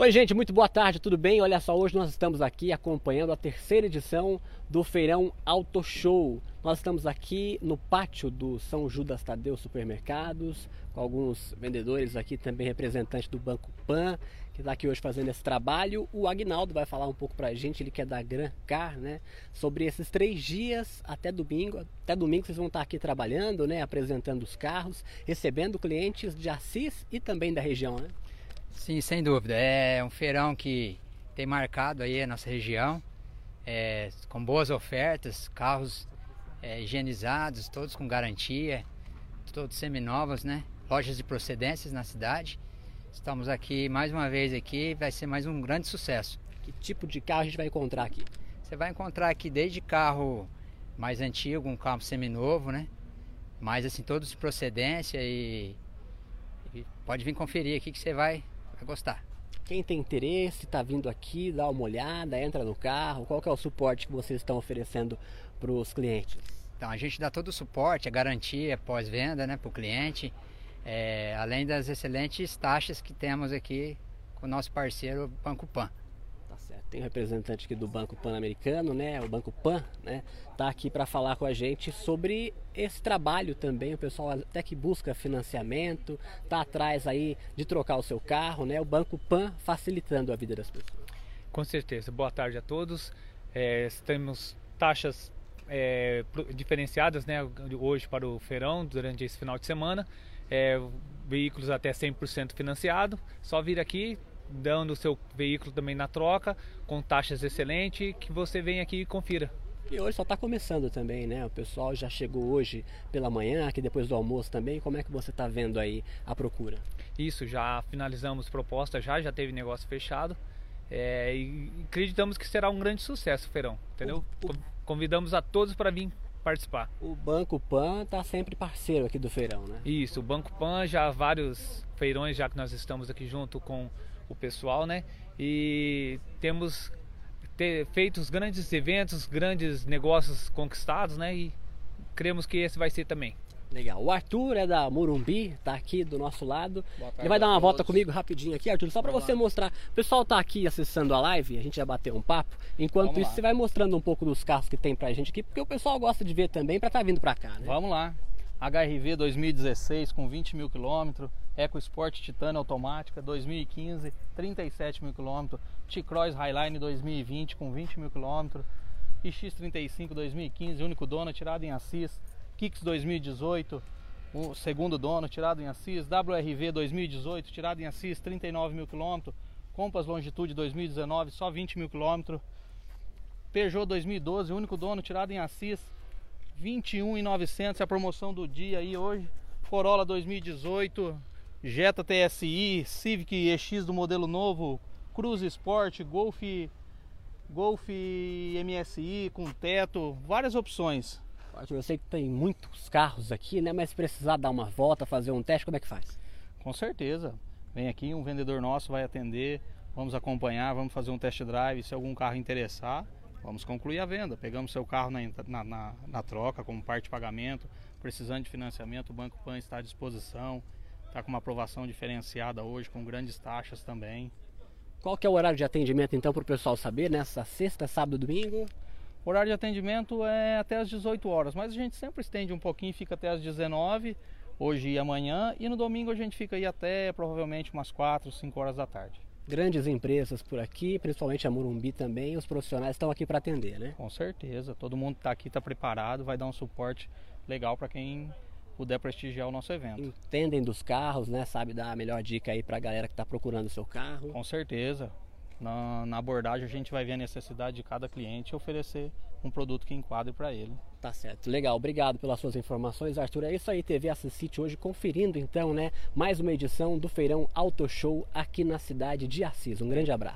Oi, gente, muito boa tarde, tudo bem? Olha só, hoje nós estamos aqui acompanhando a terceira edição do Feirão Auto Show. Nós estamos aqui no pátio do São Judas Tadeu Supermercados, com alguns vendedores aqui, também representantes do Banco Pan, que está aqui hoje fazendo esse trabalho. O Agnaldo vai falar um pouco para a gente, ele que é da Gran Car, né? Sobre esses três dias até domingo. Até domingo vocês vão estar aqui trabalhando, né? Apresentando os carros, recebendo clientes de Assis e também da região, né? Sim, sem dúvida. É um feirão que tem marcado aí a nossa região, é, com boas ofertas, carros é, higienizados, todos com garantia, todos seminovos, né? Lojas de procedências na cidade. Estamos aqui mais uma vez aqui, vai ser mais um grande sucesso. Que tipo de carro a gente vai encontrar aqui? Você vai encontrar aqui desde carro mais antigo, um carro seminovo, né? Mas assim, todos de procedência e, e pode vir conferir aqui que você vai vai gostar. Quem tem interesse, está vindo aqui, dá uma olhada, entra no carro. Qual é o suporte que vocês estão oferecendo para os clientes? Então a gente dá todo o suporte, a garantia pós-venda né, para o cliente, é, além das excelentes taxas que temos aqui com o nosso parceiro Banco Pan certo. Tem um representante aqui do Banco Pan-Americano, né? O Banco Pan, né? Tá aqui para falar com a gente sobre esse trabalho também. O pessoal até que busca financiamento, tá atrás aí de trocar o seu carro, né? O Banco Pan facilitando a vida das pessoas. Com certeza. Boa tarde a todos. É, temos taxas é, diferenciadas, né? Hoje para o feirão durante esse final de semana. É, veículos até 100% financiado. Só vir aqui, dando o seu veículo também na troca, com taxas excelentes, que você venha aqui e confira. E hoje só está começando também, né? O pessoal já chegou hoje pela manhã, aqui depois do almoço também. Como é que você está vendo aí a procura? Isso, já finalizamos proposta, já, já teve negócio fechado. É, e acreditamos que será um grande sucesso o feirão, entendeu? O, o... Convidamos a todos para vir participar. O Banco Pan está sempre parceiro aqui do feirão, né? Isso, o Banco Pan já há vários feirões já que nós estamos aqui junto com o pessoal, né? E temos ter, feito os grandes eventos, grandes negócios conquistados, né? E cremos que esse vai ser também. Legal. O Arthur é da Morumbi, tá aqui do nosso lado. Ele vai dar uma volta comigo rapidinho aqui, Arthur, só para você lá. mostrar. O pessoal tá aqui acessando a live, a gente já bateu um papo. Enquanto Vamos isso, lá. você vai mostrando um pouco dos carros que tem pra gente aqui, porque o pessoal gosta de ver também para estar tá vindo para cá, né? Vamos lá. HRV 2016 com 20 mil quilômetros, EcoSport Titânia automática 2015, 37 mil quilômetros, T-Cross Highline 2020 com 20 mil quilômetros, X35 2015, único dono, tirado em Assis, Kicks 2018, o segundo dono, tirado em Assis, WRV 2018, tirado em Assis, 39 mil quilômetros, Compass Longitude 2019, só 20 mil quilômetros, Peugeot 2012, único dono, tirado em Assis, 21,900 é a promoção do dia aí hoje. Corolla 2018, Jetta TSI, Civic EX do modelo novo, Cruze Sport, Golf, Golf MSI com teto, várias opções. Eu sei que tem muitos carros aqui, né? Mas se precisar dar uma volta, fazer um teste, como é que faz? Com certeza. Vem aqui, um vendedor nosso vai atender, vamos acompanhar, vamos fazer um test drive, se algum carro interessar, Vamos concluir a venda. Pegamos seu carro na, na, na, na troca, como parte de pagamento. Precisando de financiamento, o Banco Pan está à disposição. Está com uma aprovação diferenciada hoje, com grandes taxas também. Qual que é o horário de atendimento então para o pessoal saber, nessa sexta, sábado e domingo? O horário de atendimento é até às 18 horas, mas a gente sempre estende um pouquinho, fica até às 19 hoje e amanhã, e no domingo a gente fica aí até provavelmente umas 4, 5 horas da tarde grandes empresas por aqui, principalmente a Morumbi também, os profissionais estão aqui para atender, né? Com certeza, todo mundo está aqui, está preparado, vai dar um suporte legal para quem puder prestigiar o nosso evento. Entendem dos carros, né? Sabe dar a melhor dica aí para a galera que está procurando o seu carro? Com certeza. Na, na, abordagem a gente vai ver a necessidade de cada cliente e oferecer um produto que enquadre para ele. Tá certo, legal, obrigado pelas suas informações, Arthur. É isso aí, TV Assist hoje conferindo então, né, mais uma edição do Feirão Auto Show aqui na cidade de Assis. Um grande abraço.